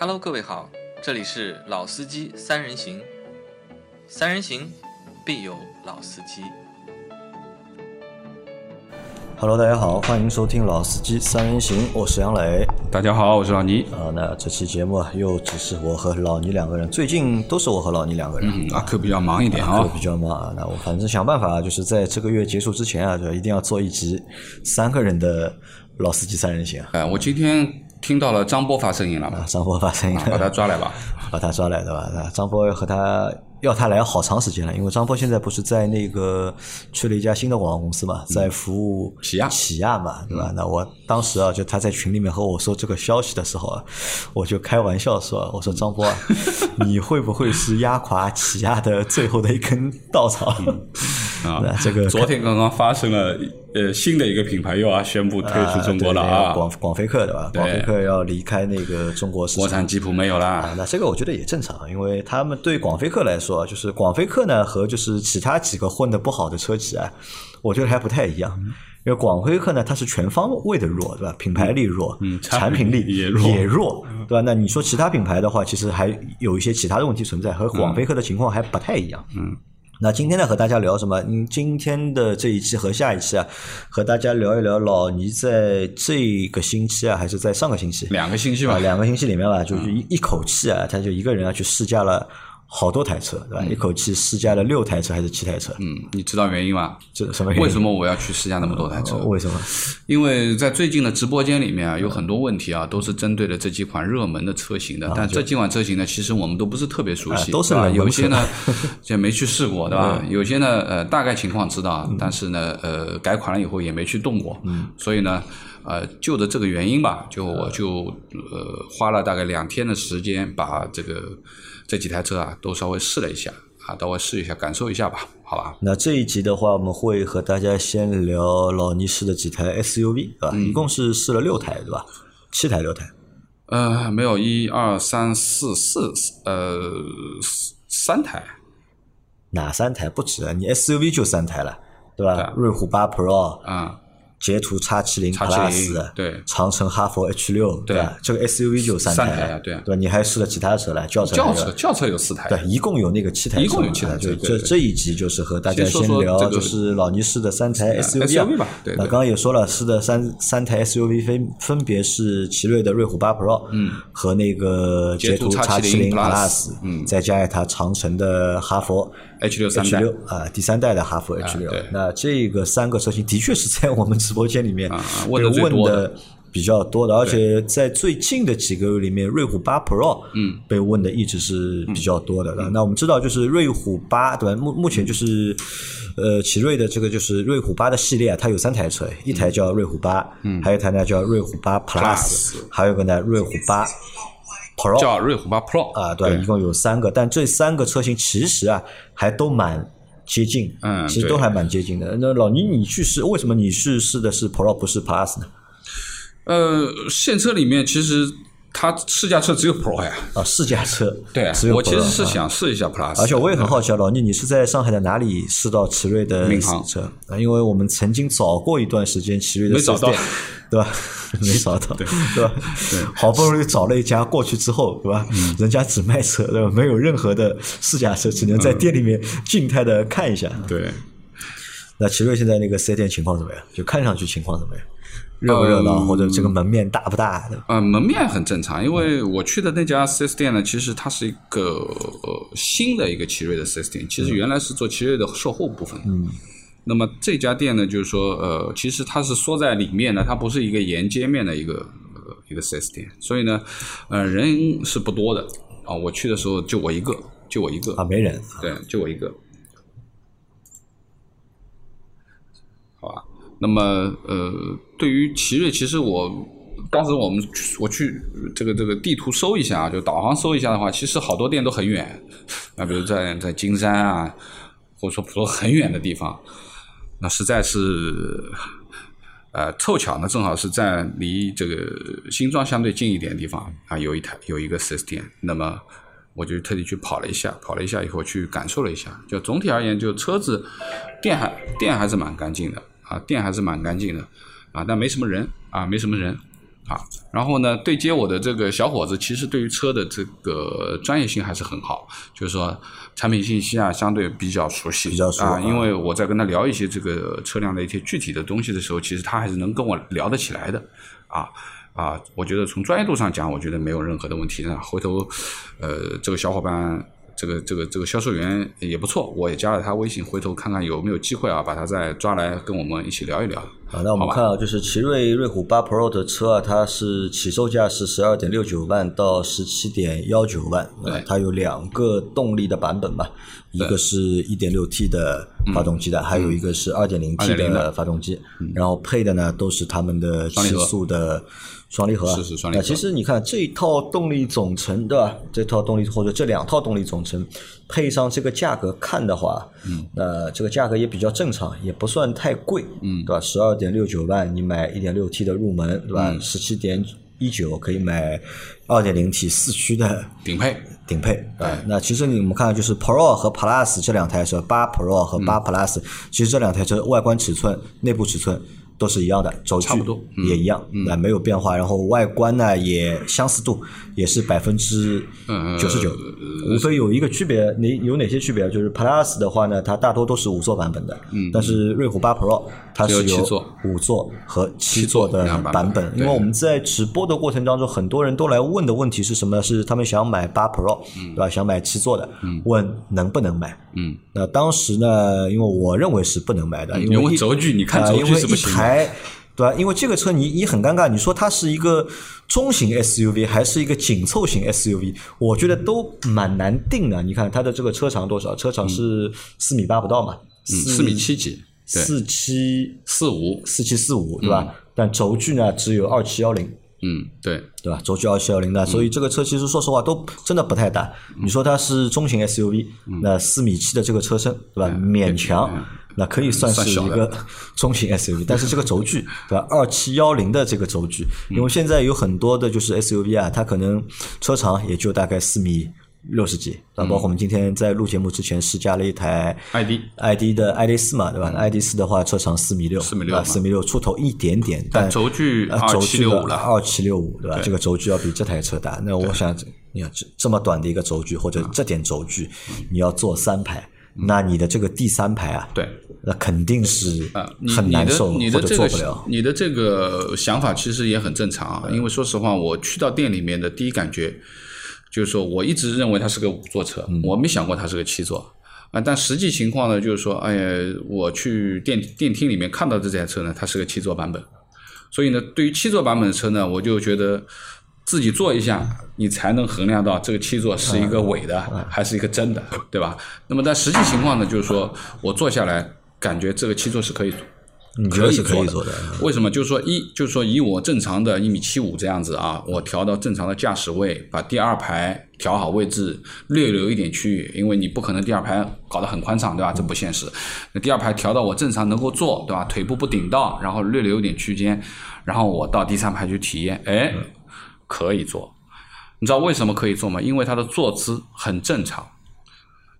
Hello，各位好，这里是老司机三人行，三人行必有老司机。Hello，大家好，欢迎收听《老司机三人行》，我是杨磊。大家好，我是老倪。啊，那这期节目啊，又只是我和老倪两个人，最近都是我和老倪两个人。嗯，阿克比较忙一点课啊。比较忙啊，那我反正想办法，就是在这个月结束之前啊，就一定要做一集三个人的老司机三人行啊。哎，我今天听到了张波发声音了嘛，张波发声音啊把他抓来吧。把他抓来对吧？那张波和他要他来好长时间了，因为张波现在不是在那个去了一家新的广告公司嘛，在服务起亚起亚嘛，对吧？那我当时啊，就他在群里面和我说这个消息的时候啊，我就开玩笑说，我说张波啊，你会不会是压垮起亚的最后的一根稻草？啊那这个昨天刚刚发生了呃新的一个品牌又要宣布退出中国了啊，对广广飞客对吧？广飞客要离开那个中国市场。国产吉普没有啦啊，。那这个我觉得也正常，因为他们对广飞客来说，就是广飞客呢和就是其他几个混的不好的车企啊，我觉得还不太一样。因为广飞客呢，它是全方位的弱，对吧？品牌力弱，嗯产品力也弱也弱，对吧？那你说其他品牌的话，其实还有一些其他的问题存在，和广飞客的情况还不太一样。嗯。那今天呢，和大家聊什么？嗯，今天的这一期和下一期啊，和大家聊一聊老倪在这个星期啊，还是在上个星期，两个星期吧。啊，两个星期里面吧，就是一一口气啊，他就一个人啊去试驾了好多台车，对吧？一口气试驾了六台车还是七台车？嗯，你知道原因吗？这什么原因？为什么我要去试驾那么多台车？为什么？因为在最近的直播间里面啊，有很多问题啊，都是针对的这几款热门的车型的。但这几款车型呢，其实我们都不是特别熟悉，啊都是对吧冷门车有些呢 就没去试过，对吧？有些呢，呃，大概情况知道，但是呢，呃，改款了以后也没去动过。嗯，所以呢，呃，就着这个原因吧，就我就呃花了大概两天的时间，把这个这几台车啊都稍微试了一下啊，稍微试一下，感受一下吧，好吧？那这一集的话，我们会和大家先聊老倪试的几台 SUV，对吧？一共是试了六台，对吧？七台六台。呃，没有，一二三四四，呃，三台。哪三台不止啊？你 SUV 就三台了，对吧？瑞虎八 Pro、啊、捷途 X 七零 X70 Plus，对。长城哈弗 H 六，对。吧？这个 SUV 就三三台对啊。对吧？你还试了其他车了，轿车那个轿车轿车有四台，对，一共有那个七台车嘛，一共有七台车这这一集就是和大家先聊，就是老倪试的三台 SUV 啊对对。那刚刚也说了，试的三三台 SUV 分分别是奇瑞的瑞虎八 Pro，嗯，和那个捷途捷途 X 七零 X70 Plus，嗯。再加一台长城的哈弗 H 六三代。六啊，第三代的哈弗 H 六。对。那这个三个车型的确是在我们直播间里面问得最问的的。比较多的，而且在最近的几个月里面，瑞虎八 Pro 嗯。被问的一直是比较多的。那我们知道，就是瑞虎八对吧？目目前就是呃奇瑞的这个就是瑞虎八的系列啊，它有三台车，一台叫瑞虎八，嗯，还有一台呢叫瑞虎八 Plus，Plus。还有一个呢瑞虎八 Pro，叫瑞虎八 Pro 啊，对，一共有三个，但这三个车型其实啊还都蛮接近，嗯其实都还蛮接近的。那老倪，你去试，为什么你去试的是 Pro 不是 Plus 呢？呃，现车里面其实它试驾车只有 Pro 呀。啊，试驾车，对啊只有我其实是啊想试一下 Plus，而且我也很好奇啊，老聂，你是在上海的哪里试到奇瑞的闵行车？啊，因为我们曾经找过一段时间奇瑞的没找 4S 店到，对吧？没找到，对吧？好不容易找了一家过去之后，对吧？嗯人家只卖车，对吧？没有任何的试驾车，只能在店里面静态的看一下。对，那奇瑞现在那个四 S 店情况怎么样？就看上去情况怎么样？热不热闹，嗯或者这个门面大不大的？呃，门面很正常，因为我去的那家 4S 店呢，其实它是一个呃新的一个奇瑞的 4S 店，其实原来是做奇瑞的售后部分的。嗯。那么这家店呢，就是说，呃，其实它是缩在里面的，它不是一个沿街面的一个呃一个 4S 店，所以呢，呃，人是不多的啊。我去的时候就我一个，就我一个啊，没人。对，就我一个，好吧。那么呃，对于奇瑞，其实我当时我们我去这个这个地图搜一下啊，就导航搜一下的话，其实好多店都很远，啊，比如在在金山啊，或者说普陀很远的地方，那实在是。呃，凑巧呢，正好是在离这个新庄相对近一点的地方啊，有一台有一个 4S 店，那么我就特地去跑了一下，跑了一下以后去感受了一下，就总体而言，就车子店还店还是蛮干净的啊，店还是蛮干净的啊，但没什么人啊，没什么人啊，然后呢，对接我的这个小伙子，其实对于车的这个专业性还是很好，就是说产品信息啊，相对比较熟悉，比较熟啊。因为我在跟他聊一些这个车辆的一些具体的东西的时候，其实他还是能跟我聊得起来的，啊啊，我觉得从专业度上讲，我觉得没有任何的问题。那回头，呃，这个小伙伴。这个这个这个销售员也不错，我也加了他微信，回头看看有没有机会啊，把他再抓来跟我们一起聊一聊。啊，那我们看啊，就是奇瑞瑞虎八 Pro 的车啊，它是起售价是十二点六九万到十七点幺九万，对，它有两个动力的版本嘛，一个是一点六 T 的发动机的，还有一个是二点零 T 的发动机，然后配的呢都是他们的七速的。双离合，是是双离合。其实你看这一套动力总成，对吧？这套动力或者这两套动力总成配上这个价格看的话，嗯，那这个价格也比较正常，也不算太贵，嗯，对吧？十二点六九万，你买一点六 T 的入门，对吧？十七点一九可以买二点零 T 四驱的顶配，顶配。哎，那其实你们看，就是 Pro 和 Plus 这两台车，八 Pro 和八 Plus，其实这两台车外观尺寸、内部尺寸。都是一样的，轴距也一样，那没有变化。然后外观呢也相似度也是百分之九十九，无非有一个区别，你有哪些区别？就是 Plus 的话呢，它大多都是五座版本的，但是瑞虎八 Pro 它是有五座和七座的版本。因为我们在直播的过程当中，很多人都来问的问题是什么？是他们想买八 Pro，对吧？想买七座的，问能不能买？嗯，那当时呢，因为我认为是不能买的，因为轴距你看轴距是不行。哎，对吧？因为这个车你你很尴尬，你说它是一个中型 SUV 还是一个紧凑型 SUV？我觉得都蛮难定的。你看它的这个车长多少？车长是四米八不到嘛？四米七几？四七四五，四七四五，对吧？但轴距呢只有二七幺零。嗯，对，对吧？轴距二七幺零的，所以这个车其实说实话都真的不太大。你说它是中型 SUV，那四米七的这个车身，对吧？勉强。那可以算是一个 中型 SUV，但是这个轴距 对吧？二七幺零的这个轴距，因为现在有很多的就是 SUV 啊，它可能车长也就大概四米六十几，那，包括我们今天在录节目之前试驾了一台 ID ID 的 ID 四嘛，对吧？ID 四的话车长四米六，四米六，四米六出头一点点，但轴距二七六五了，二七六五对吧？这个轴距要比这台车大。那我想，你看这这么短的一个轴距或者这点轴距，你要坐三排。那你的这个第三排啊，对，那肯定是很难受或者做不了。你的这个想法其实也很正常啊，因为说实话，我去到店里面的第一感觉就是说，我一直认为它是个五座车，我没想过它是个七座啊。但实际情况呢，就是说，哎呀，我去电电梯里面看到这台车呢，它是个七座版本。所以呢，对于七座版本的车呢，我就觉得。自己坐一下，你才能衡量到这个七座是一个伪的还是一个真的，对吧？那么但实际情况呢，就是说我坐下来感觉这个七座是可以，可以做的。为什么？就是说一，就是说以我正常的一米七五这样子啊，我调到正常的驾驶位，把第二排调好位置，略留一点区域，因为你不可能第二排搞得很宽敞，对吧？这不现实。那第二排调到我正常能够坐，对吧？腿部不顶到，然后略留一点区间，然后我到第三排去体验，哎。可以坐，你知道为什么可以坐吗？因为它的坐姿很正常，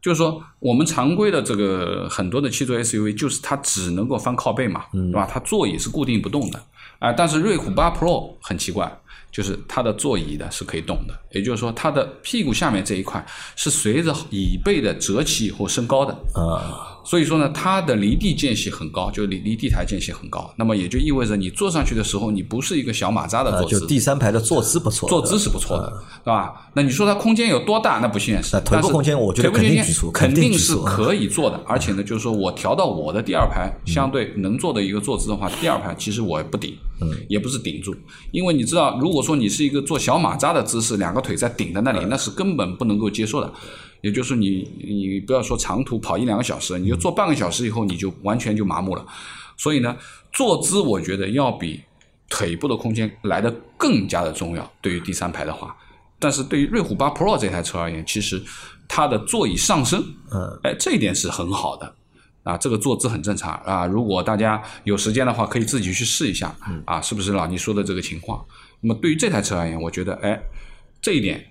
就是说我们常规的这个很多的七座 SUV，就是它只能够翻靠背嘛，对吧？它座椅是固定不动的，啊，但是瑞虎八 Pro 很奇怪，就是它的座椅的是可以动的，也就是说它的屁股下面这一块是随着椅背的折起以后升高的啊。所以说呢，它的离地间隙很高，就离离地台间隙很高。那么也就意味着你坐上去的时候，你不是一个小马扎的坐姿。就第三排的坐姿不错，坐姿是不错的，对吧？那你说它空间有多大？那不现实。腿部空间，我觉得肯定肯定是可以坐的。而且呢，就是说我调到我的第二排相对能坐的一个坐姿的话，第二排其实我也不顶，也不是顶住。因为你知道，如果说你是一个做小马扎的姿势，两个腿在顶在那里，那是根本不能够接受的。也就是你，你不要说长途跑一两个小时，你就坐半个小时以后，你就完全就麻木了。所以呢，坐姿我觉得要比腿部的空间来的更加的重要。对于第三排的话，但是对于瑞虎八 Pro 这台车而言，其实它的座椅上升，嗯，哎，这一点是很好的啊。这个坐姿很正常啊。如果大家有时间的话，可以自己去试一下啊，是不是老倪说的这个情况？那么对于这台车而言，我觉得哎，这一点。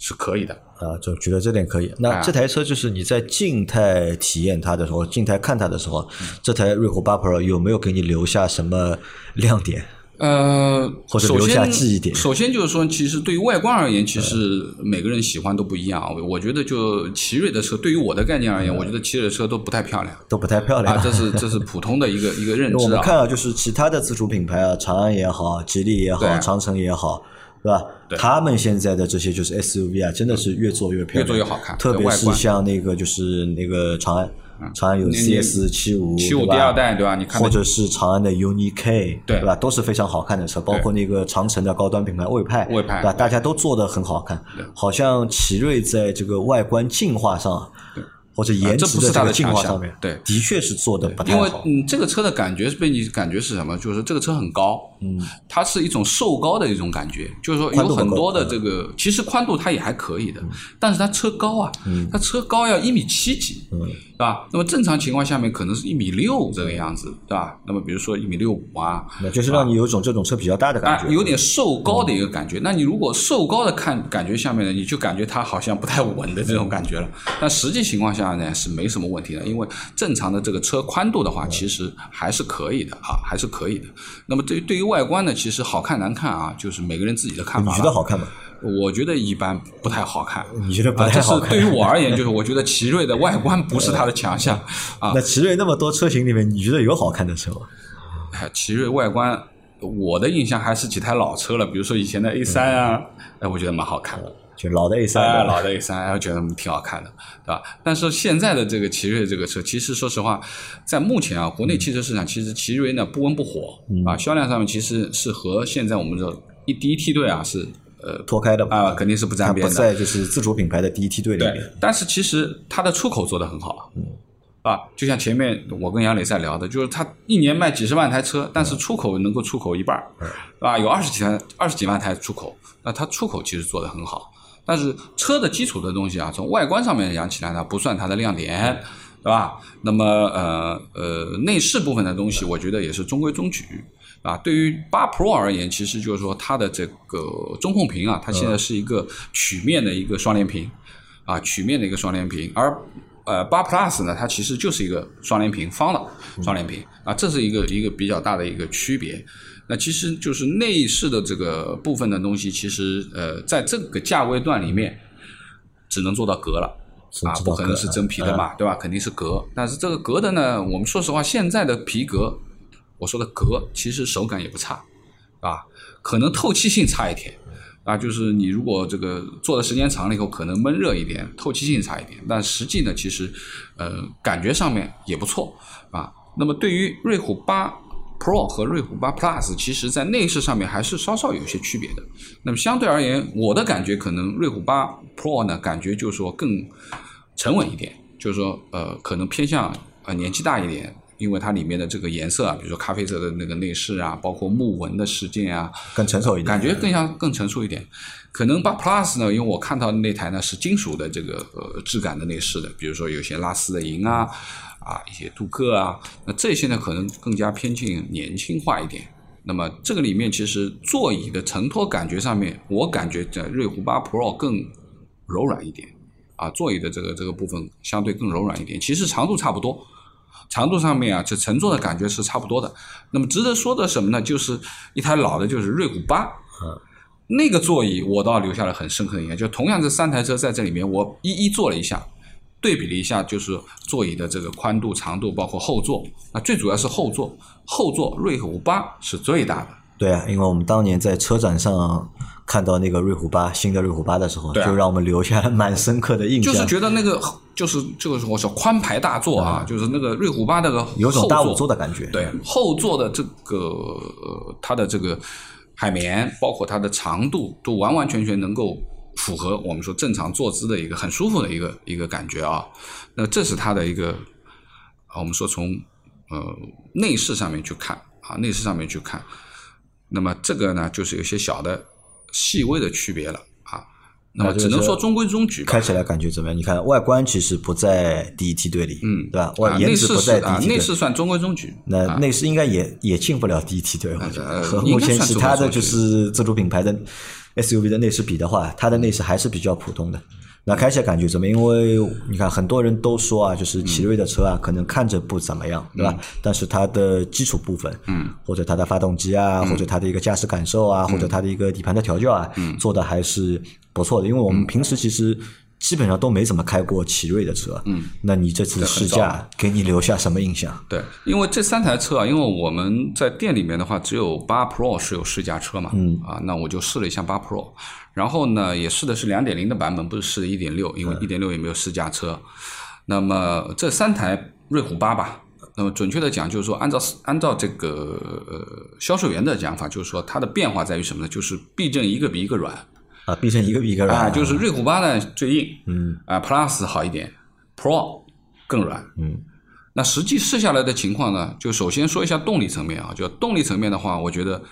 是可以的啊，就觉得这点可以。那这台车就是你在静态体验它的时候，静态看它的时候，这台瑞虎八 Pro 有没有给你留下什么亮点？呃，或者首留下先记忆点首先就是说，其实对于外观而言，其实每个人喜欢都不一样。我我觉得就奇瑞的车，对于我的概念而言，我觉得奇瑞的车都不太漂亮都不太漂亮。啊，这是这是普通的一个一个认 知啊。我们看啊，就是其他的自主品牌啊，长安也好，吉利也好，长城也好，对吧？他们现在的这些就是 SUV 啊，真的是越做越漂亮，越做越好看特别是像那个就是那个长安，长安有 CS 七五，七五第二代对吧？你看或者是长安的 UNI K，对吧？都是非常好看的车，包括那个长城的高端品牌魏派，魏派对吧？大家都做的很好看，好像奇瑞在这个外观进化上，或者颜啊这不是它值的这个进化上面，对的确是做的不太好因为。嗯，这个车的感觉是被你感觉是什么？就是这个车很高，嗯，它是一种瘦高的一种感觉，就是说有很多的这个，其实宽度它也还可以的，但是它车高啊，嗯它车高要一米七几，嗯，对吧？那么正常情况下面可能是一米六这个样子，对吧？那么比如说一米六五啊，那就是让你有一种这种车比较大的感啊，觉，有点瘦高的一个感觉。那你如果瘦高的看感觉下面呢，你就感觉它好像不太稳的这种感觉了。但实际情况下呢是没什么问题的，因为正常的这个车宽度的话，其实还是可以的啊，还是可以的。那么对于对于外观呢，其实好看难看啊，就是每个人自己的看法你。觉得好看吗？我觉得一般，不太好看。你觉得不太好看？是对于我而言，就是我觉得奇瑞的外观不是它的强项啊。那奇瑞那么多车型里面，你觉得有好看的车吗？哎，奇瑞外观，我的印象还是几台老车了，比如说以前的 A 三啊，哎，我觉得蛮好看的。就老的 A 三、哎，老的 A 三，我觉得挺好看的，对吧？但是现在的这个奇瑞这个车，其实说实话，在目前啊，国内汽车市场其实奇瑞呢不温不火、啊，销量上面其实是和现在我们的一第一梯队啊是呃脱开的啊、肯定是不沾边的。在就是自主品牌的第一梯队里对面。，但是其实它的出口做得很好，啊，就像前面我跟杨磊在聊的，就是它一年卖几十万台车，但是出口能够出口一半儿，啊，有二十几台二十几万台出口，那它出口其实做得很好，但是车的基础的东西啊，从外观上面讲起来呢，不算它的亮点。对吧？那么呃呃，内饰部分的东西，我觉得也是中规中矩啊。对于八 Pro 而言，其实就是说它的这个中控屏啊，它现在是一个曲面的一个双联屏啊，曲面的一个双联屏，而呃八 Plus 呢，它其实就是一个双联屏，方的双联屏啊，这是一个一个比较大的一个区别。那其实就是内饰的这个部分的东西，其实呃，在这个价位段里面，只能做到格了。啊，不可能是真皮的嘛，对吧？肯定是革。但是这个革的呢，我们说实话，现在的皮革，我说的革，其实手感也不差，啊，可能透气性差一点，啊，就是你如果这个做的时间长了以后，可能闷热一点，透气性差一点。但实际呢，其实呃，感觉上面也不错啊。那么对于瑞虎八 Pro 和瑞虎八 Plus，其实在内饰上面还是稍稍有些区别的。那么相对而言，我的感觉可能瑞虎八 Pro 呢，感觉就是说更沉稳一点，就是说呃，可能偏向呃年纪大一点，因为它里面的这个颜色啊，比如说咖啡色的那个内饰啊，包括木纹的饰件啊，更成熟一点感觉更像更成熟一点。可能八 Plus 呢，因为我看到那台呢是金属的这个呃质感的内饰的，比如说有些拉丝的银啊，啊一些镀铬啊，那这些呢可能更加偏近年轻化一点。那么这个里面其实座椅的承托感觉上面，我感觉在瑞虎八 Pro 更柔软一点啊，座椅的这个这个部分相对更柔软一点。其实长度差不多，长度上面啊，这乘坐的感觉是差不多的。那么值得说的什么呢？就是一台老的，就是瑞虎八，那个座椅我倒留下了很深刻的印象。就同样这三台车在这里面，我一一坐了一下，对比了一下，就是座椅的这个宽度、长度，包括后座。那最主要是后座，后座瑞虎八是最大的。对啊，因为我们当年在车展上看到那个瑞虎八新的瑞虎八的时候，啊就让我们留下了蛮深刻的印象。就是觉得那个就是这个我说宽排大座啊，就是那个瑞虎八那个有种大五座的感觉。对后座的这个呃它的这个海绵，包括它的长度，都完完全全能够符合我们说正常坐姿的一个很舒服的一个一个感觉啊。那这是它的一个啊，我们说从呃内饰上面去看啊，内饰上面去看，那么这个呢就是有些小的细微的区别了啊。那么只能说中规中矩吧。开起来感觉怎么样？你看外观其实不在第一梯队里，嗯，对吧？外啊，颜值不在第啊一，梯队。内饰算中规中矩。那啊内饰应该也也进不了第一梯队，我觉得呃和目前其他的就是自主品牌的 SUV 的内饰比的话，它的内饰还是比较普通的。那开起来感觉怎么样？因为你看很多人都说啊，就是奇瑞的车啊，可能看着不怎么样，对吧？但是它的基础部分，嗯，或者它的发动机啊，或者它的一个驾驶感受啊，或者它的一个底盘的调教啊，做的还是不错的。因为我们平时其实基本上都没怎么开过奇瑞的车，嗯，那你这次试驾给你留下什么印象？对，因为这三台车啊，因为我们在店里面的话，只有八 Pro 是有试驾车嘛，嗯啊，那我就试了一下八 Pro，然后呢，也试的是两点零的版本，不是试的一点六，因为一点六也没有试驾车。那么这三台瑞虎八吧，那么准确的讲，就是说按照按照这个呃销售员的讲法，就是说它的变化在于什么呢？就是避震一个比一个软，啊，变成一个比一个软啊，就是瑞虎八呢最硬，嗯啊，Plus 好一点，Pro 更软。嗯那实际试下来的情况呢，就首先说一下动力层面啊，就动力层面的话，我觉得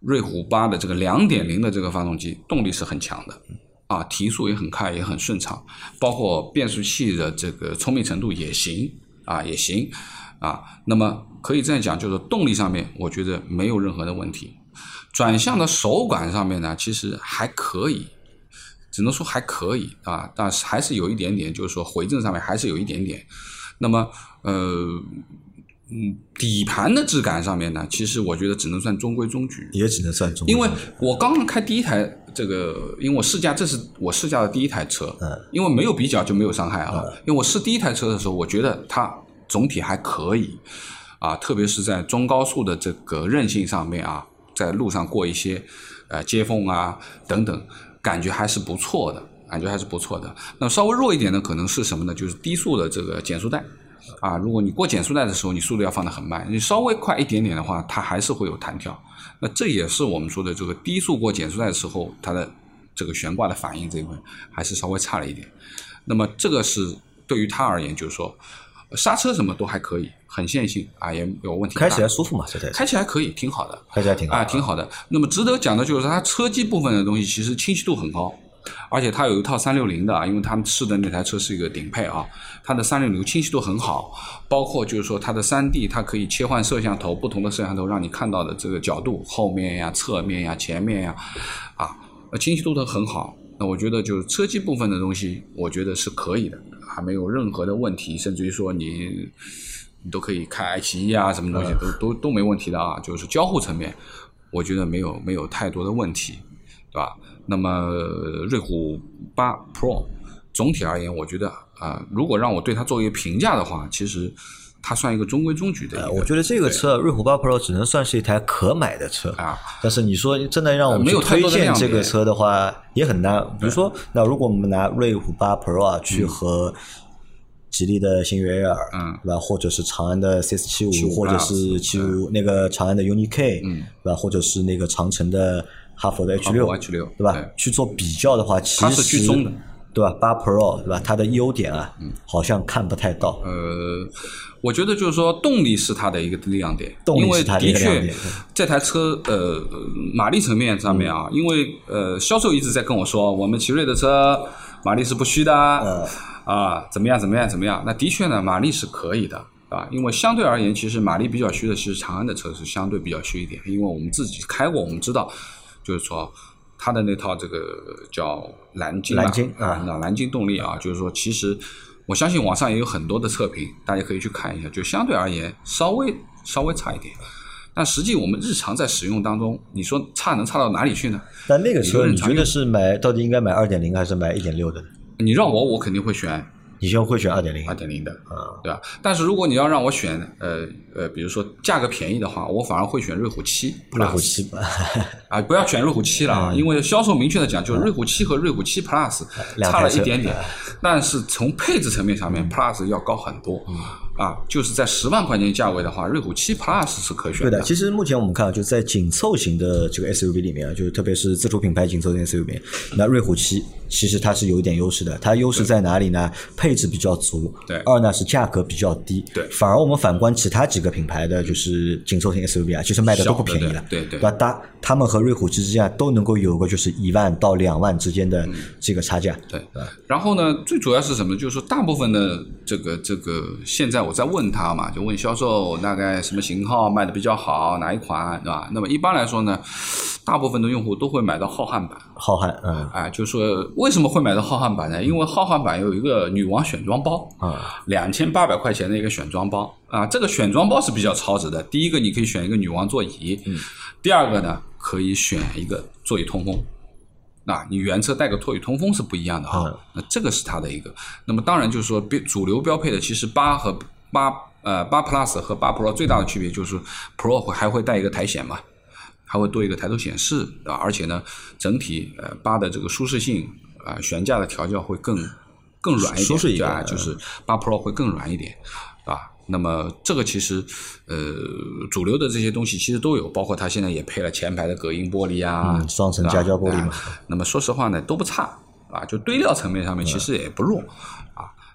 瑞虎八的这个两点零的这个发动机动力是很强的，啊，提速也很快，也很顺畅，包括变速器的这个聪明程度也行啊，也行啊。那么可以这样讲，就是动力上面，我觉得没有任何的问题。转向的手感上面呢，其实还可以，只能说还可以啊，但是还是有一点点，就是说回正上面还是有一点点。那么，呃，嗯，底盘的质感上面呢，其实我觉得只能算中规中矩。也只能算中，因为我刚刚开第一台这个，因为我试驾，这是我试驾的第一台车，嗯，因为没有比较就没有伤害啊。因为我试第一台车的时候，我觉得它总体还可以啊，特别是在中高速的这个韧性上面啊，在路上过一些呃接缝啊等等，感觉还是不错的，感觉还是不错的。那稍微弱一点的可能是什么呢？就是低速的这个减速带。啊，如果你过减速带的时候，你速度要放得很慢，你稍微快一点点的话，它还是会有弹跳。那这也是我们说的这个低速过减速带的时候，它的这个悬挂的反应这一块还是稍微差了一点。那么这个是对于它而言，就是说刹车什么都还可以，很线性啊，也没有问题。开起来舒服嘛，这台车开起来可以，挺好的。开起来挺好啊，挺好的。那么值得讲的就是它车机部分的东西，其实清晰度很高，而且它有一套三六零的啊，因为他们试的那台车是一个顶配啊，它的三六零清晰度很好，包括就是说它的三 D，它可以切换摄像头，不同的摄像头让你看到的这个角度，后面呀、侧面呀、前面呀，啊，呃清晰度都很好。那我觉得就是车机部分的东西，我觉得是可以的，还没有任何的问题，甚至于说你你都可以开爱奇艺啊，什么东西都都都没问题的啊。就是交互层面，我觉得没有没有太多的问题，对吧？那么呃瑞虎八 Pro 总体而言，我觉得啊、如果让我对它做一个评价的话，其实它算一个中规中矩的一个。呃我觉得这个车瑞虎八 Pro 只能算是一台可买的车啊，但是你说真的让我们去推荐这个车的话，也很难。比如说，那如果我们拿瑞虎八 Pro 啊去和吉利的星越 Air，嗯对吧？或者是长安的 CS 七五，75或者是七五那个长安的 UNI K，嗯，对吧？或者是那个长城的哈佛的 H 六哈佛 H6 对吧？去做比较的话，其实它是居中的对吧？八 Pro 对吧？它的优点啊，嗯好像看不太到。呃，我觉得就是说动力是它的一个亮点，动力因为是它的亮点这台车呃马力层面上面啊，因为呃销售一直在跟我说，我们奇瑞的车马力是不虚的，嗯啊怎么样怎么样怎么样？那的确呢，马力是可以的。啊，因为相对而言，其实马力比较虚的，其实长安的车是相对比较虚一点，因为我们自己开过，我们知道，就是说它的那套这个叫蓝鲸吧蓝鲸啊啊，那蓝鲸动力啊，就是说其实我相信网上也有很多的测评，大家可以去看一下，就相对而言稍微稍微差一点。但实际我们日常在使用当中，你说差能差到哪里去呢？但那个车有人常用你觉得是买到底应该买二点零还是买一点六的？你让我，我肯定会选你就会选二点零。二点零的，啊？对吧？但是如果你要让我选，呃呃，比如说价格便宜的话，我反而会选瑞虎七，瑞虎七。吧，啊，不要选瑞虎七了啊，因为销售明确的讲，就是瑞虎七和瑞虎七 Plus 差了一点点，但是从配置层面上面，Plus 要高很多啊，就是在十万块钱价位的话，瑞虎七 Plus 是可选的对的，其实目前我们看啊，就在紧凑型的这个 SUV 里面啊，就是特别是自主品牌紧凑型 SUV 里面，那瑞虎七其实它是有一点优势的。它优势在哪里呢？配置比较足，对二呢是价格比较低，对反而我们反观其他几个品牌的就是紧凑型 SUV 啊，其实卖的都不便宜的对对对吧？它他们和瑞虎七之间啊都能够有个就是一万到两万之间的这个差价，对，然后呢，最主要是什么？就是说，大部分的这个这个，现在我在问他嘛，就问销售大概什么型号卖的比较好，哪一款，对吧？那么一般来说呢，大部分的用户都会买到浩瀚版。浩瀚，嗯，哎，就说为什么会买到浩瀚版呢？因为浩瀚版有一个女王选装包啊，两千八百块钱的一个选装包啊，这个选装包是比较超值的。第一个，你可以选一个女王座椅；第二个呢，可以选一个座椅通风。那你原车带个座椅通风是不一样的啊，那这个是它的一个。那么当然就是说标主流标配的，其实八和八呃八 Plus 和八 Pro 最大的区别就是 Pro 会还会带一个苔藓嘛，还会多一个抬头显示啊，而且呢整体呃八的这个舒适性啊悬架的调教会更更软一点，对吧？就是八 Pro 会更软一点啊。那么这个其实，呃，主流的这些东西其实都有，包括它现在也配了前排的隔音玻璃啊，双层夹胶玻璃嘛。那么说实话呢，都不差啊，就堆料层面上面其实也不弱。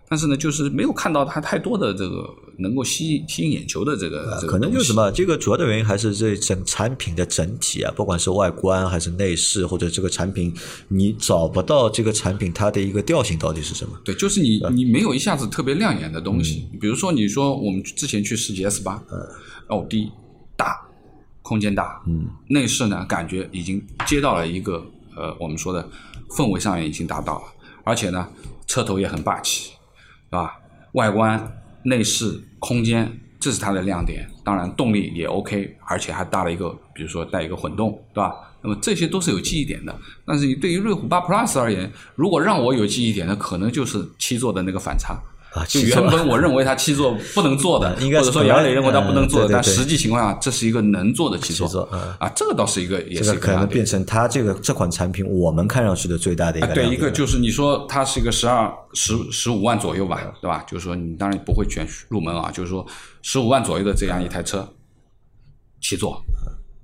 但是呢，就是没有看到它太多的这个能够吸吸引眼球的这个。可能就是什么？这个主要的原因还是这整产品的整体啊，不管是外观还是内饰，或者这个产品，你找不到这个产品它的一个调性到底是什么？对，就是你你没有一下子特别亮眼的东西。比如说，你说我们之前去试 GS 八，奥迪大，空间大，嗯，内饰呢，感觉已经接到了一个呃，我们说的氛围上面已经达到了，而且呢，车头也很霸气。是吧？外观、内饰、空间，这是它的亮点。当然，动力也 OK，而且还搭了一个，比如说带一个混动，对吧？那么这些都是有记忆点的。但是你对于瑞虎八 Plus 而言，如果让我有记忆点的，可能就是七座的那个反差。就原本我认为它七座不能做的，或者说杨磊认为它不能做的，但实际情况下这是一个能做的七座啊，这个倒是一个，也是可能变成它这个这款产品我们看上去的最大的一个。对，一个就是你说它是一个十二十十五万左右吧，对吧？就是说你当然不会选入门啊，就是说十五万左右的这样一台车，七座，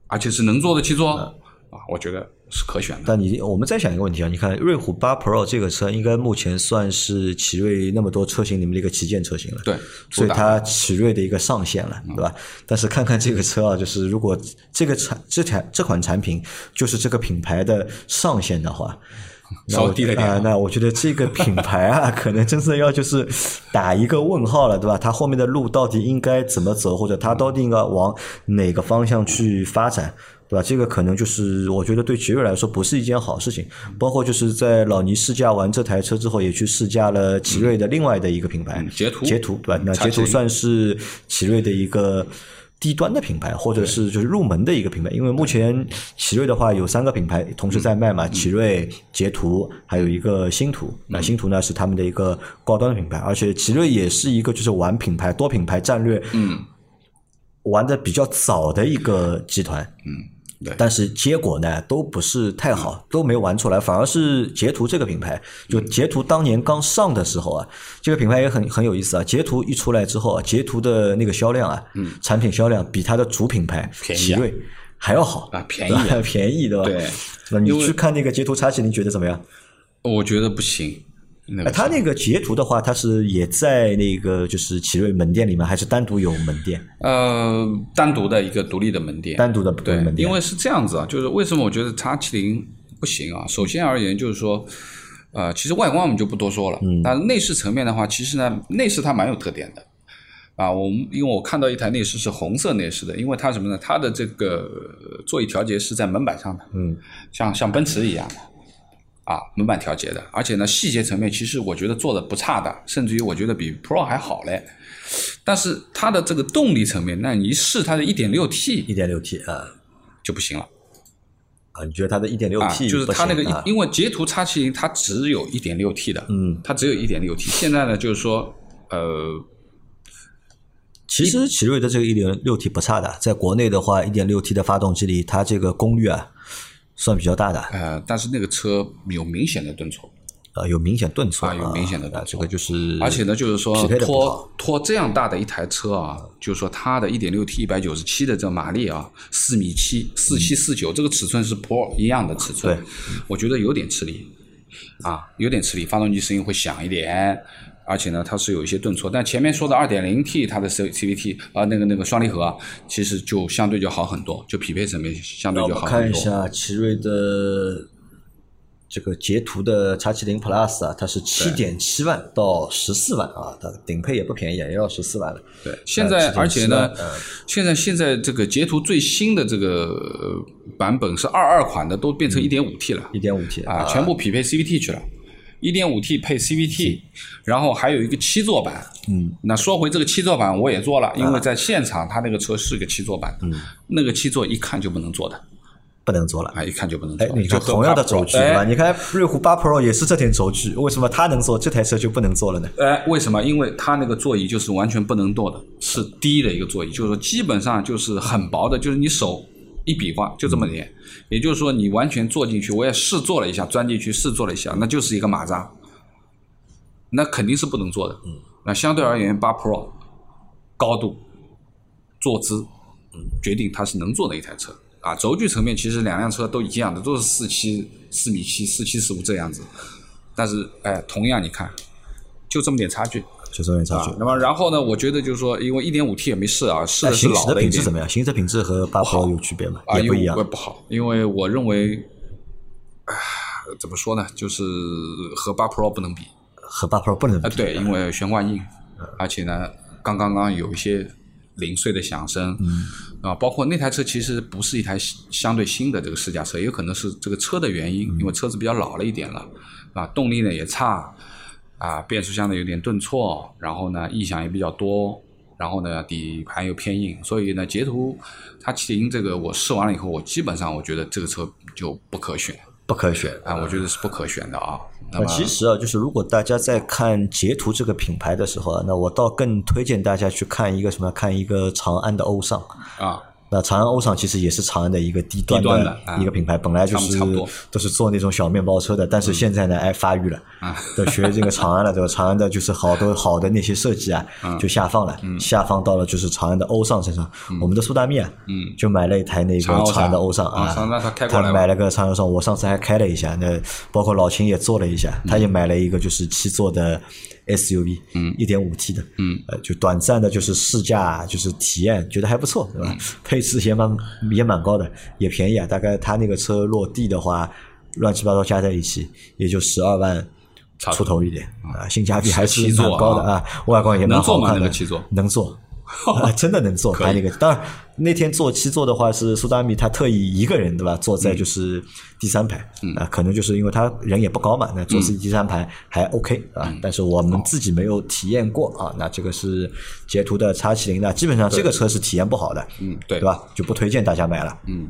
而且是能坐的七座啊，我觉得。是可选的，但你我们再想一个问题啊，你看瑞虎八 Pro 这个车，应该目前算是奇瑞那么多车型里面的一个旗舰车型了，对，所以它奇瑞的一个上限了，对吧？但是看看这个车啊，就是如果这个产这台这款产品就是这个品牌的上限的话，稍低了点啊，那我觉得这个品牌啊，可能真的要就是打一个问号了，对吧？它后面的路到底应该怎么走，或者它到底应该往哪个方向去发展？对吧？这个可能就是我觉得对奇瑞来说不是一件好事情。包括就是在老倪试驾完这台车之后，也去试驾了奇瑞的另外的一个品牌捷途，捷途对吧？那捷途算是奇瑞的一个低端的品牌，或者是就是入门的一个品牌。因为目前奇瑞的话有三个品牌同时在卖嘛，奇瑞、捷途，还有一个星途。那星途呢是他们的一个高端的品牌，而且奇瑞也是一个就是玩品牌多品牌战略，嗯，玩的比较早的一个集团，嗯。但是结果呢，都不是太好，都没玩出来，反而是捷途这个品牌，就捷途当年刚上的时候啊，这个品牌也很很有意思啊。截图一出来之后啊，捷途的那个销量啊，嗯，产品销量比它的主品牌奇瑞还要好啊，便宜，便宜对吧？对，那你去看那个捷途叉七，你觉得怎么样？我觉得不行。哎，他那个截图的话，他是也在那个就是奇瑞门店里面，还是单独有门店？呃，单独的一个独立的门店，单独的对门店。因为是这样子啊，就是为什么我觉得叉七零不行啊？首先而言，就是说，呃，其实外观我们就不多说了，嗯，但内饰层面的话，其实呢，内饰它蛮有特点的啊。我们因为我看到一台内饰是红色内饰的，因为它什么呢？它的这个座椅调节是在门板上的，嗯，像像奔驰一样的。啊，门板调节的，而且呢，细节层面其实我觉得做的不差的，甚至于我觉得比 Pro 还好嘞。但是它的这个动力层面，那你一试它的 1.6T，一点六 T 啊就不行了。啊，你觉得它的一点六 T 就是它那个，因为捷途 X70 它只有一点六 T 的，嗯，它只有一点六 T。现在呢，就是说，呃，其实奇瑞的这个一点六 T 不差的，在国内的话，一点六 T 的发动机里，它这个功率啊。算比较大的，呃，但是那个车有明显的顿挫，啊，有明显顿挫啊，有明显的顿挫，这个就是，而且呢，就是说拖拖这样大的一台车啊，就是说它的一点六 T 一百九十七的这马力啊，四米七四七四九这个尺寸是 Pro 一样的尺寸，我觉得有点吃力，啊，有点吃力，发动机声音会响一点。而且呢，它是有一些顿挫，但前面说的 2.0T 它的 C CVT 啊，那个那个双离合，其实就相对就好很多，就匹配层面相对就好很多。看一下奇瑞的这个捷途的 x 七零 Plus 啊，它是七点七万到十四万啊，它顶配也不便宜，也要十四万了。对，现在而且呢7.7万，现在现在这个捷途最新的这个呃版本是二二款的，都变成一点五 T 了一点五 T 啊，全部匹配 CVT 去了。一点五 T 配 CVT，然后还有一个七座版。嗯，那说回这个七座版，我也做了，因为在现场它那个车是个七座版，嗯，那个七座一看就不能坐的，不能做了。啊，一看就不能坐哎，你看同样的轴距对吧？哎你看瑞虎八 Pro 也是这点轴距，为什么它能做，这台车就不能做了呢？哎，为什么？因为它那个座椅就是完全不能坐的，是低的一个座椅，就是说基本上就是很薄的，就是你手一比划就这么点，也就是说你完全坐进去，我也试坐了一下，钻进去试坐了一下，那就是一个马扎，那肯定是不能坐的。嗯，那相对而言，八 Pro 高度、坐姿，嗯，决定它是能坐的一台车。啊，轴距层面其实两辆车都一样的，都是四七、四米七、四七四五这样子，但是哎，同样你看，就这么点差距。就这点差距啊。。那么然后呢，我觉得就是说，因为一点五 T 也没试啊，试的是老的品质怎么样？行驶品质和八 Pro 有区别吗？啊，也不一样因为。不好，因为我认为，啊，怎么说呢，就是和八 Pro 不能比和八 Pro 不能啊，比。对，因为悬挂硬，而且呢，刚刚刚有一些零碎的响声，嗯啊，包括那台车其实不是一台相对新的这个试驾车，也有可能是这个车的原因，因为车子比较老了一点了，啊，动力呢也差，啊，变速箱呢有点顿挫，然后呢异响也比较多，然后呢底盘又偏硬，所以呢捷途它麒麟这个我试完了以后，我基本上我觉得这个车就不可选不可选啊，我觉得是不可选的啊。那那么其实啊，就是如果大家在看捷途这个品牌的时候啊，那我倒更推荐大家去看一个什么？看一个长安的欧尚。啊，那长安欧尚其实也是长安的一个低端的啊一个品牌，本来就是都是做那种小面包车的，但是现在呢，哎发育了，啊。都学这个长安了，对吧？长安的就是好多好的那些设计啊，就下放了，下放到了就是长安的欧尚身上。我们的苏大密啊，嗯。就买了一台那个长安的欧尚啊他买了个长安欧尚，我上次还开了一下，那包括老秦也坐了一下，嗯他也买了一个就是七座的 SUV，嗯，一点五 T 的，嗯，呃，就短暂的就是试驾，就是体验，觉得还不错，对吧？嗯配置也蛮也蛮高的，也便宜啊。大概他那个车落地的话，乱七八糟加在一起，也就十二万差出头一点啊，性价比还是蛮高的啊啊，外观也蛮能坐吗好看的。那个七座能坐。啊，真的能坐，可以他那个当然那天坐七座的话是苏大米他特意一个人对吧，坐在就是第三排，嗯啊，可能就是因为他人也不高嘛，那坐自己第三排还 OK 啊，嗯但是我们自己没有体验过啊，那这个是捷途的叉七零的，基本上这个车是体验不好的，嗯对对吧？就不推荐大家买了，嗯。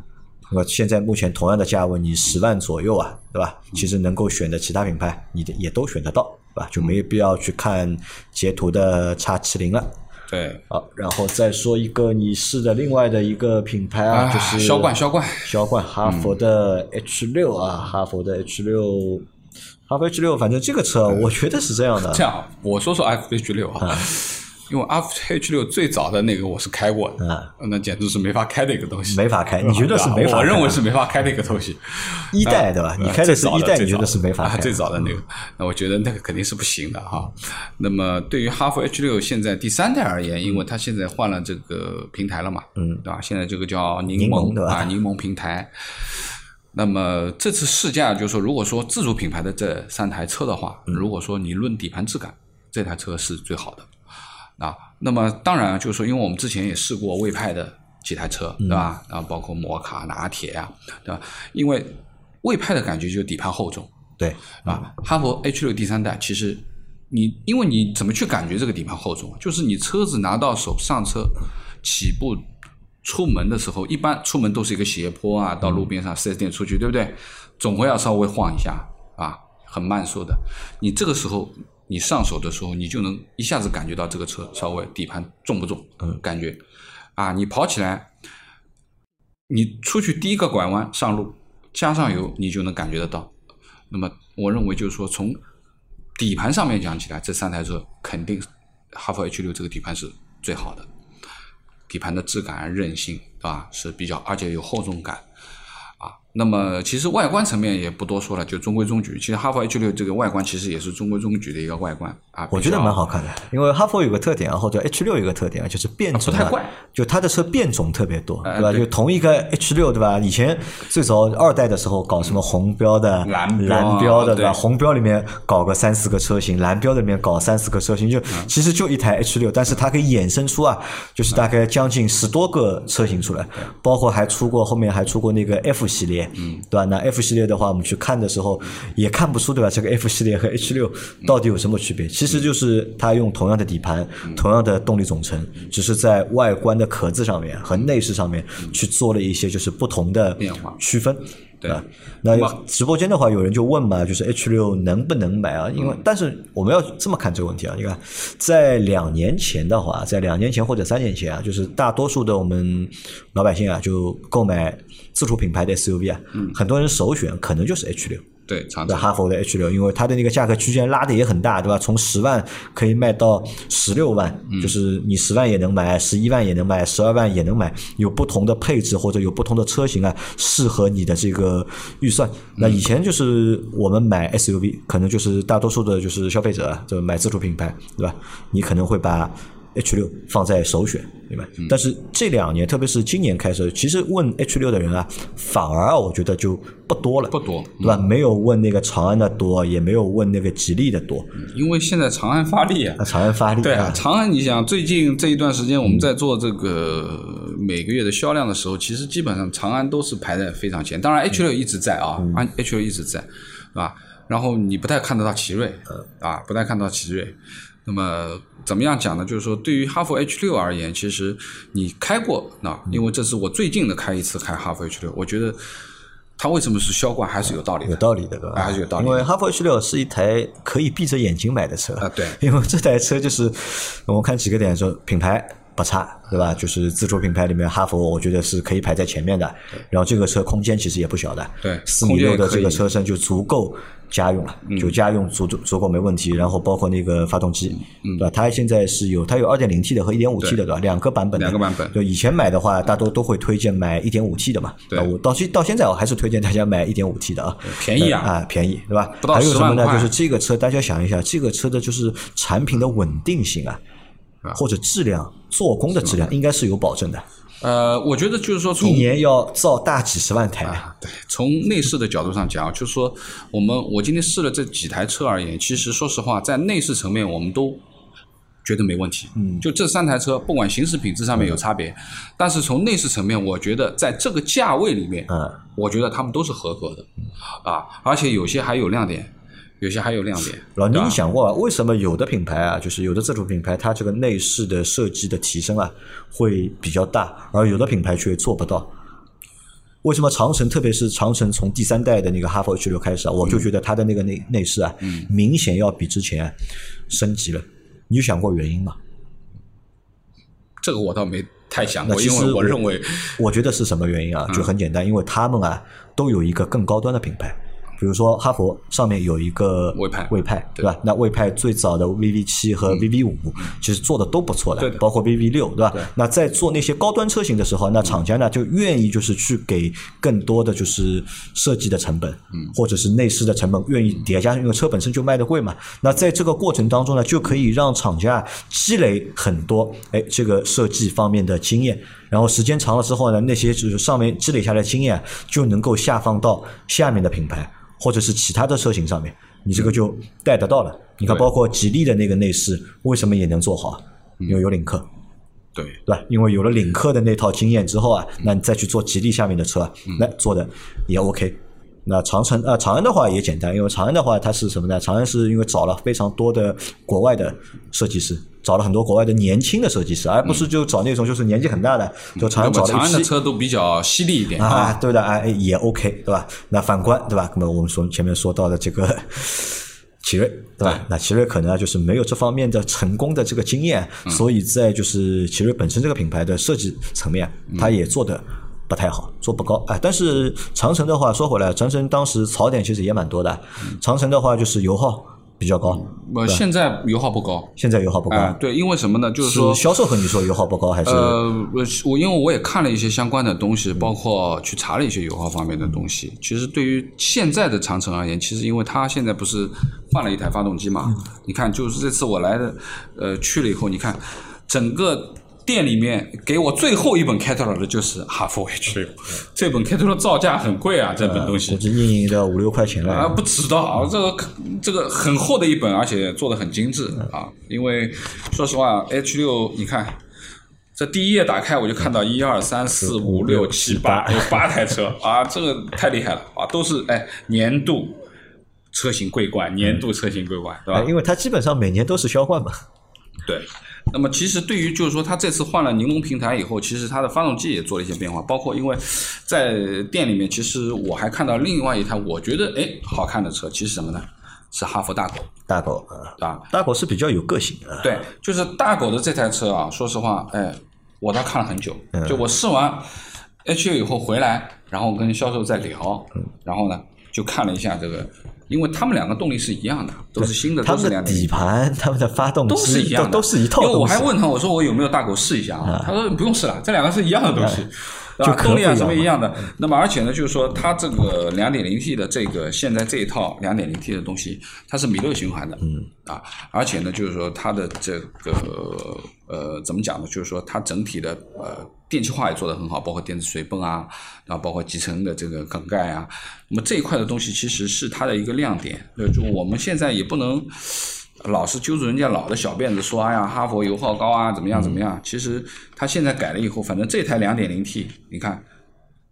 那么现在目前同样的价位，你十万左右啊，对吧？其实能够选的其他品牌，你的也都选得到，对吧？就没必要去看捷途的叉七零了。对。好，然后再说一个你试的另外的一个品牌啊，啊，就是销冠销冠，销冠哈佛的 H 六啊，哈佛的 H 六，哈佛 H 六，反正这个车我觉得是这样的，这样我说说 F H 六啊，因为 F H 六最早的那个我是开过的，啊那简直是没法开的一个东西，没法开，你觉得是没法开？我认为是没法开的一个东西。一代对吧？呃你开的是一代，最你觉得是没法开？啊最早的那个，那我觉得那个肯定是不行的哈。那么对于哈弗 H 六现在第三代而言，因为它现在换了这个平台了嘛，嗯对吧？现在这个叫柠柠檬对吧啊，柠檬平台。那么这次试驾就是说，如果说自主品牌的这三台车的话，嗯如果说你论底盘质感，这台车是最好的啊。那么当然就是说，因为我们之前也试过魏派的几台车，对吧？然后包括摩卡、拿铁啊，对吧？因为魏派的感觉就是底盘厚重，对，啊，哈佛 H 六第三代其实你因为你怎么去感觉这个底盘厚重？就是你车子拿到手上车起步出门的时候，一般出门都是一个斜坡啊，到路边上四 S 店出去，对不对？总会要稍微晃一下啊，很慢速的。你这个时候你上手的时候，你就能一下子感觉到这个车稍微底盘重不重？嗯，感觉啊，你跑起来，你出去第一个拐弯上路加上油，你就能感觉得到。那么我认为就是说，从底盘上面讲起来，这三台车肯定哈弗 H 六这个底盘是最好的，底盘的质感、韧性，对吧？是比较，而且有厚重感啊。那么其实外观层面也不多说了，就中规中矩。其实哈弗 H 六这个外观其实也是中规中矩的一个外观啊，我觉得蛮好看的。因为哈弗有个特点啊，或者 H 六有个特点啊，就是变种太怪，就它的车变种特别多，对吧？就同一个 H 六，对吧？以前最早二代的时候搞什么红标的、蓝蓝标的，对吧？红标里面搞个三四个车型，蓝标里面搞三四个车型，就其实就一台 H 六，但是它可以衍生出啊，就是大概将近十多个车型出来，包括还出过后面还出过那个 F 系列。嗯，对吧？那 F 系列的话，我们去看的时候也看不出，对吧？这个 F 系列和 H 六到底有什么区别？其实就是它用同样的底盘、同样的动力总成，只是在外观的壳子上面和内饰上面去做了一些就是不同的变化区分。对，那直播间的话，有人就问嘛，就是 H 六能不能买啊？因为但是我们要这么看这个问题啊，你看，在两年前的话，在两年前或者三年前啊，就是大多数的我们老百姓啊，就购买自主品牌的 SUV 啊，很多人首选可能就是 H 六。对，长的哈弗的 H 六，因为它的那个价格区间拉的也很大，对吧？从十万可以卖到十六万，就是你十万也能买，十一万也能买，十二万也能买，有不同的配置或者有不同的车型啊，适合你的这个预算。那以前就是我们买 SUV，可能就是大多数的就是消费者就买自主品牌，对吧？你可能会把。H 六放在首选，对吧？但是这两年，特别是今年开始，其实问 H 六的人啊，反而我觉得就不多了，不多，对吧？没有问那个长安的多，也没有问那个吉利的多，因为现在长安发力啊，长安发力，对啊，长安，你想最近这一段时间我们在做这个每个月的销量的时候，其实基本上长安都是排在非常前，当然 H 六一直在啊，安 H 六一直在，是吧？然后你不太看得到奇瑞，啊，不太看到奇瑞。那么怎么样讲呢？就是说，对于哈弗 H 六而言，其实你开过那，因为这是我最近的开一次开哈弗 H 六，我觉得它为什么是销冠还是有道理，有道理的，对吧？还是有道理。因为哈弗 H 六是一台可以闭着眼睛买的车啊，对。因为这台车就是我们看几个点说，品牌不差，对吧？就是自主品牌里面哈弗，我觉得是可以排在前面的。然后这个车空间其实也不小的，对，四米六的这个车身就足够。家用了，就家用足足足够没问题，然后包括那个发动机，对吧？它现在是有，它有二点零 T 的和一点五 T 的，对吧？两个版本。两个版本。就以前买的话，大多都会推荐买一点五 T 的嘛。对。我到现到现在，我还是推荐大家买一点五 T 的啊。便宜啊！啊，便宜，对吧？不到还有什么呢？就是这个车，大家想一下，这个车的就是产品的稳定性啊，或者质量、做工的质量，应该是有保证的。呃，我觉得就是说，一年要造大几十万台。对，从内饰的角度上讲，就是说，我们我今天试了这几台车而言，其实说实话，在内饰层面，我们都觉得没问题。嗯，就这三台车，不管行驶品质上面有差别，但是从内饰层面，我觉得在这个价位里面，嗯，我觉得他们都是合格的，啊，而且有些还有亮点。有些还有亮点。老倪，你想过为什么有的品牌啊，就是有的自主品牌，它这个内饰的设计的提升啊，会比较大，而有的品牌却做不到？为什么长城，特别是长城从第三代的那个哈弗 H 六开始啊，我就觉得它的那个内内饰啊，明显要比之前升级了。你有想过原因吗？这个我倒没太想过，因为我认为，我觉得是什么原因啊？就很简单，因为他们啊，都有一个更高端的品牌。比如说哈佛上面有一个魏派，魏派对吧？那魏派最早的 VV 七和 VV 五其实做的都不错的，包括 VV 六对吧？那在做那些高端车型的时候，那厂家呢就愿意就是去给更多的就是设计的成本，或者是内饰的成本愿意叠加，因为车本身就卖的贵嘛。那在这个过程当中呢，就可以让厂家积累很多哎这个设计方面的经验，然后时间长了之后呢，那些就是上面积累下来的经验就能够下放到下面的品牌。或者是其他的车型上面，你这个就带得到了。你看，包括吉利的那个内饰，为什么也能做好？因为有领克，对对吧？因为有了领克的那套经验之后啊，那你再去做吉利下面的车，那做的也 OK。那长城啊，长安的话也简单，因为长安的话它是什么呢？长安是因为找了非常多的国外的设计师。找了很多国外的年轻的设计师，而不是就找那种就是年纪很大的，就常常找长安的车都比较犀利一点啊，对的，哎也 OK，对吧？那反观对吧？那么我们说前面说到的这个 奇瑞，对吧？那奇瑞可能就是没有这方面的成功的这个经验，所以在就是奇瑞本身这个品牌的设计层面，它也做的不太好，做不高哎。但是长城的话说回来，长城当时槽点其实也蛮多的，长城的话就是油耗。比较高。呃，现在油耗不高。现在油耗不高。哎，对，因为什么呢？就是说销售和你说油耗不高还是？呃，我我因为我也看了一些相关的东西，包括去查了一些油耗方面的东西。其实对于现在的长城而言，其实因为它现在不是换了一台发动机嘛？你看，就是这次我来的，呃，去了以后，你看整个。店里面给我最后一本 catalog 的就是哈弗 H 六，这本 catalog 造价很贵啊，这本东西。估计印印都要五六块钱了啊，不知道啊，这个这个很厚的一本，而且做的很精致啊。因为说实话，H 六你看这第一页打开我就看到一二三四五六七八有八台车啊，这个太厉害了啊，都是哎年度车型桂冠，年度车型桂冠，对吧？因为它基本上每年都是销冠嘛，对。那么其实对于就是说，它这次换了柠檬平台以后，其实它的发动机也做了一些变化，包括因为在店里面，其实我还看到另外一台我觉得哎好看的车，其实什么呢？是哈弗大狗。大狗啊，大狗是比较有个性啊。对，就是大狗的这台车啊，说实话，哎，我倒看了很久，就我试完 H 六以后回来，然后跟销售在聊，然后呢就看了一下这个。因为他们两个动力是一样的，都是新的，他们的底盘、他们的发动机都是一样的，都是一套。因为我还问他，我说我有没有大狗试一下啊？他说不用试了，这两个是一样的东西，就动力啊什么一样的。那么而且呢，就是说它这个两点零 T 的这个现在这一套两点零 T 的东西，它是米勒循环的，嗯啊，而且呢，就是说它的这个呃怎么讲呢？就是说它整体的呃。电气化也做得很好，包括电子水泵啊，然后包括集成的这个缸盖啊，那么这一块的东西其实是它的一个亮点。就我们现在也不能老是揪住人家老的小辫子说，哎呀，哈佛油耗高啊，怎么样怎么样？其实它现在改了以后，反正这台两点零 T，你看。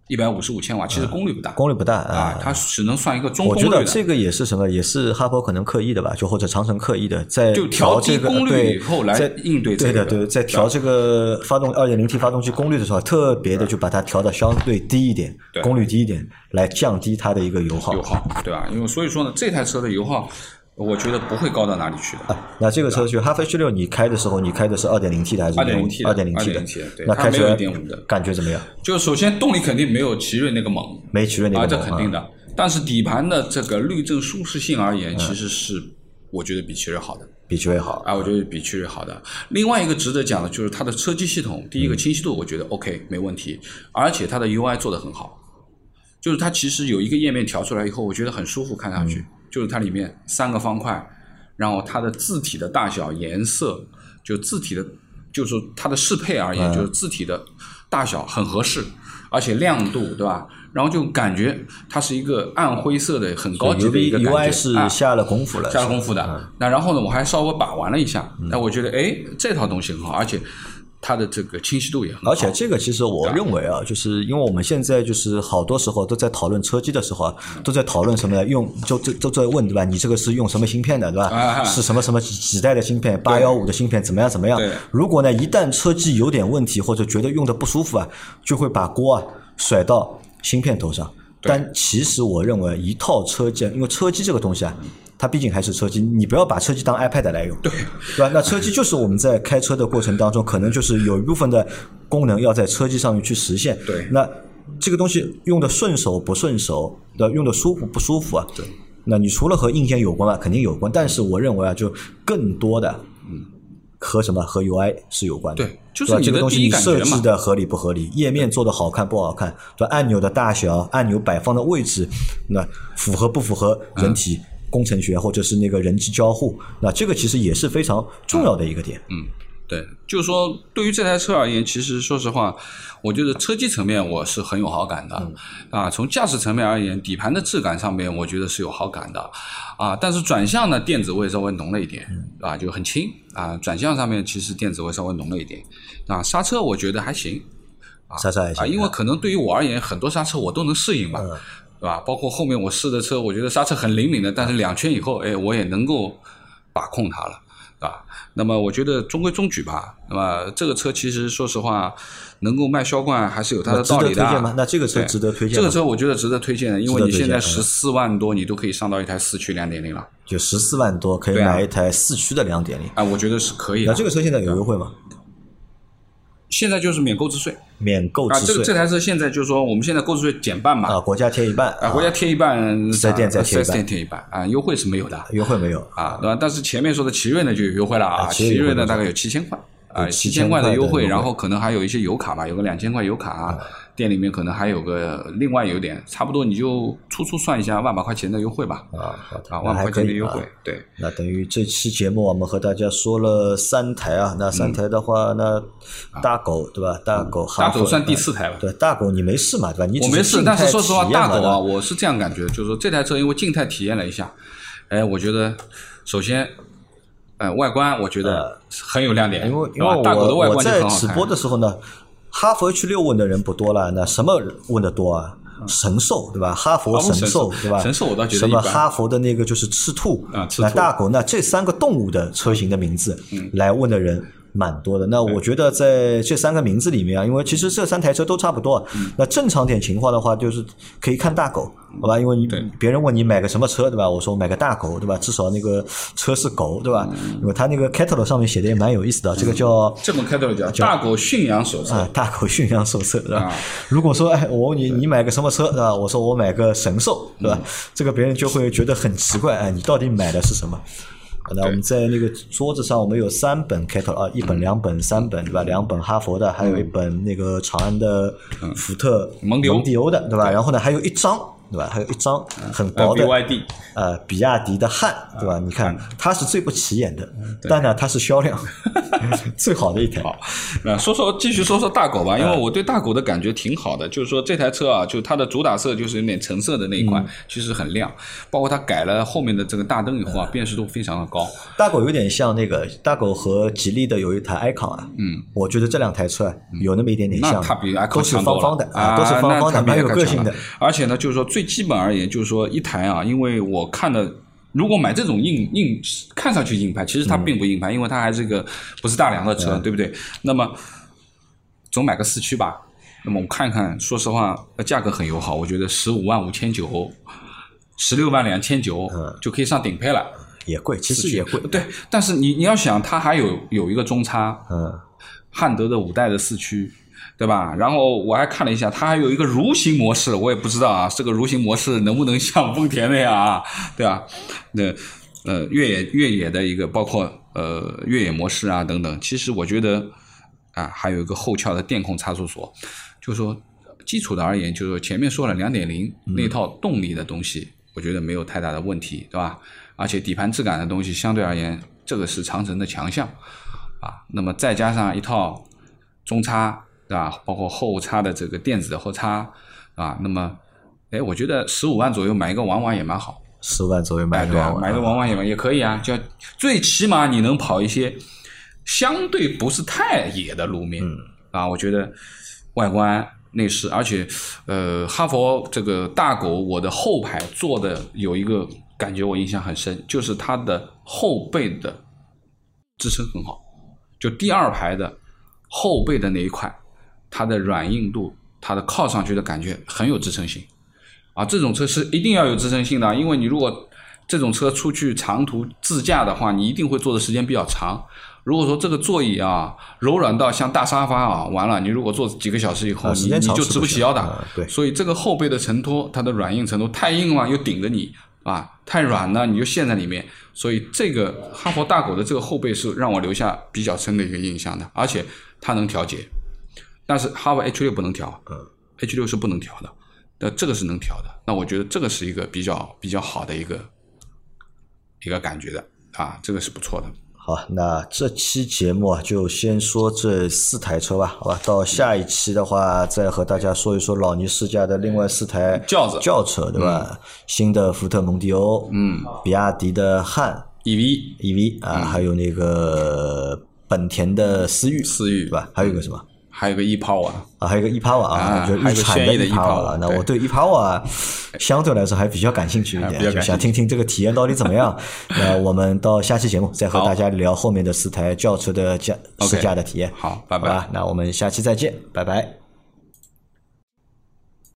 一百五十五千瓦，其实功率不大，功率不大啊，它只能算一个中功率。我觉得这个也是什么，也是哈佛可能刻意的吧，就或者长城刻意的在调这个功率以后来应对对的对，在调这个发动二点零 T 发动机功率的时候，特别的就把它调到相对低一点，功率低一点，来降低它的一个油耗。油耗对吧？因为所以说呢，这台车的油耗。我觉得不会高到哪里去的。那这个车就哈弗 H 六，你开的时候，你开的是二点零 T 的还是二点零 T 的？二点零 T 的。对，那开出来点五的，感觉怎么样？就首先动力肯定没有奇瑞那个猛，没奇瑞那个猛，啊这肯定的。但是底盘的这个滤震舒适性而言，其实是我觉得比奇瑞好的，比奇瑞好啊，我觉得比奇瑞好的。另外一个值得讲的就是它的车机系统，第一个清晰度我觉得 OK 没问题，而且它的 UI 做的很好，就是它其实有一个页面调出来以后，我觉得很舒服看上去，就是它里面三个方块。然后它的字体的大小、颜色，就字体的，就是它的适配而言，就是字体的大小很合适，而且亮度，对吧？然后就感觉它是一个暗灰色的很高级的一个感觉，是下了功夫了，下了功夫的。那然后呢，我还稍微把玩了一下，那我觉得，哎，这套东西很好，而且。它的这个清晰度也很好，而且这个其实我认为啊，就是因为我们现在就是好多时候都在讨论车机的时候啊，都在讨论什么呢？用就就都在问对吧？你这个是用什么芯片的对吧？是什么什么几代的芯片？八幺五的芯片怎么样怎么样？如果呢一旦车机有点问题或者觉得用的不舒服啊，就会把锅啊甩到芯片头上。但其实我认为一套车机，因为车机这个东西啊。它毕竟还是车机，你不要把车机当 iPad 来用，对，对吧？那车机就是我们在开车的过程当中，可能就是有一部分的功能要在车机上面去实现。对，那这个东西用的顺手不顺手，的用的舒服不舒服啊？对，那你除了和硬件有关啊，肯定有关，但是我认为啊，就更多的，嗯，和什么和 UI 是有关的。对，就是这个东西你设计的合理不合理，页面做的好看不好看，对按钮的大小、按钮摆放的位置，那符合不符合人体？工程学或者是那个人机交互，那这个其实也是非常重要的一个点。嗯，对，就是说对于这台车而言，其实说实话，我觉得车机层面我是很有好感的啊。从驾驶层面而言，底盘的质感上面我觉得是有好感的啊。但是转向呢，电子味稍微浓了一点，啊，就很轻啊。转向上面其实电子味稍微浓了一点啊。刹车我觉得还行，刹车还行啊，因为可能对于我而言，很多刹车我都能适应吧。对吧？包括后面我试的车，我觉得刹车很灵敏的，但是两圈以后，哎，我也能够把控它了，对吧？那么我觉得中规中矩吧。那么这个车其实说实话，能够卖销冠还是有它的道理的。值得推荐吗？那这个车值得推荐。这个车我觉得值得推荐的，因为你现在十四万多，你都可以上到一台四驱两点零了。就十四万多可以买一台四驱的两点零。啊，我觉得是可以。那这个车现在有优惠吗？现在就是免购置税。免购啊，置税。这个这台车现在就是说我们现在购置税减半嘛，啊，国家贴一半啊，国家贴一半，四 S 店再贴一半。四 S 店贴一半啊，优惠是没有的。优惠没有。啊，对吧？但是前面说的奇瑞呢就有优惠了啊，啊奇瑞呢大概有七千块啊，七7000块的优惠，块的优惠然后可能还有一些油卡嘛，有个两千块油卡啊，店里面可能还有个另外有点，差不多你就粗粗算一下万把块钱的优惠吧，啊，好的，啊，万把块钱的优惠，对。那等于这期节目我们和大家说了三台啊，那三台的话，那大狗对吧？大狗大狗算第四台吧对，大狗你没事嘛对吧？你我没事，但是说实话，大狗啊，我是这样感觉，就是说这台车因为静态体验了一下，哎，我觉得首先，呃，外观我觉得很有亮点，因为因为大狗的外我我观就很好看在直播。的时候呢，哈佛 H 六问的人不多了，那什么问的多啊？神兽对吧？哈佛神兽兽对吧？神兽我倒觉得什么哈佛的那个就是赤兔啊赤兔那大狗那这三个动物的车型的名字来问的人。蛮多的，那我觉得在这三个名字里面啊，因为其实这三台车都差不多。那正常点情况的话，就是可以看大狗，好吧？因为你对别人问你买个什么车，对吧？我说我买个大狗，对吧？至少那个车是狗，对吧？因为它那个 catalog 上面写的也蛮有意思的，这个叫这么开头叫大狗驯养手册啊，大狗驯养手册，对吧？啊如果说，哎，我问你，你买个什么车，对吧？我说我买个神兽，对吧？这个别人就会觉得很奇怪，哎，你到底买的是什么？那我们在那个桌子上，我们有三本 catalog 啊，一本、两本、三本，对吧？两本哈佛的，还有一本那个长安的福特蒙迪欧。的，对吧？然后呢，还有一张，对吧？还有一张很薄的 BYD 呃，比亚迪的汉，对吧？你看它是最不起眼的，但呢，它是销量 最好的一台。那说说继续说说大狗吧，因为我对大狗的感觉挺好的，就是说这台车啊，就它的主打色就是有点橙色的那一款，其实很亮，包括它改了后面的这个大灯以后啊，辨识度非常的高。大狗有点像那个大狗和吉利的有一台 icon 啊，嗯，我觉得这两台车啊有那么一点点像，那它比 Icon 都是方方的啊，都是方方的，蛮有个性的。而且呢，就是说最基本而言，就是说一台啊，因为我看的。如果买这种硬硬看上去硬派，其实它并不硬派，因为它还是个不是大梁的车，对不对？那么总买个四驱吧。那么我看看，说实话，呃价格很友好，我觉得十五万五千九，十六万两千九就可以上顶配了。也贵，其实也贵，对，但是你你要想，它还有有一个中差，嗯，汉德的五代的四驱，对吧？然后我还看了一下，它还有一个蠕行模式，我也不知道啊，这个蠕行模式能不能像丰田那样啊，对吧？那呃越野越野的一个，包括呃越野模式啊等等，其实我觉得啊还有一个后翘的电控差速锁，就是说基础的而言，就是说前面说了两点零那套动力的东西，我觉得没有太大的问题，对吧？而且底盘质感的东西相对而言，这个是长城的强项啊。那么再加上一套中差，对吧？包括后叉的这个电子的后叉啊，那么哎，我觉得十五万左右买一个玩玩也蛮好。十万左右买哎，对啊，个王买个玩玩也也可以啊，就最起码你能跑一些相对不是太野的路面、啊，我觉得外观内饰，而且呃，哈佛这个大狗，我的后排坐的有一个感觉我印象很深，就是它的后背的支撑很好，就第二排的后背的那一块，它的软硬度，它的靠上去的感觉很有支撑性。啊，这种车是一定要有支撑性的，因为你如果这种车出去长途自驾的话，你一定会坐的时间比较长。如果说这个座椅啊柔软到像大沙发啊，完了，你如果坐几个小时以后，啊你你就直不不起腰的。啊对所以这个后背的承托，它的软硬程度太硬了又顶着你啊，太软了你就陷在里面。所以这个哈佛大狗的这个后背是让我留下比较深的一个印象的，而且它能调节，但是哈弗 H 六不能调，嗯，H 六是不能调的。那这个是能调的，那我觉得这个是一个比较比较好的一个一个感觉的啊，这个是不错的。好，那这期节目啊，就先说这四台车吧，好吧。到下一期的话，再和大家说一说老倪试驾的另外四台轿子轿车，对吧？新的福特蒙迪欧，嗯，比亚迪的汉 EV EV 啊，还有那个本田的思域，思域对吧？还有一个什么？还有个 e power 啊，还有一个 e power 啊，啊就日产的 e e power 啊那我对 e power 相对来说还比较感兴趣一点，就想听听这个体验到底怎么样。那我们到下期节目再和大家聊后面的四台轿车的驾试驾的体验。好拜拜。吧，那我们下期再见，拜拜。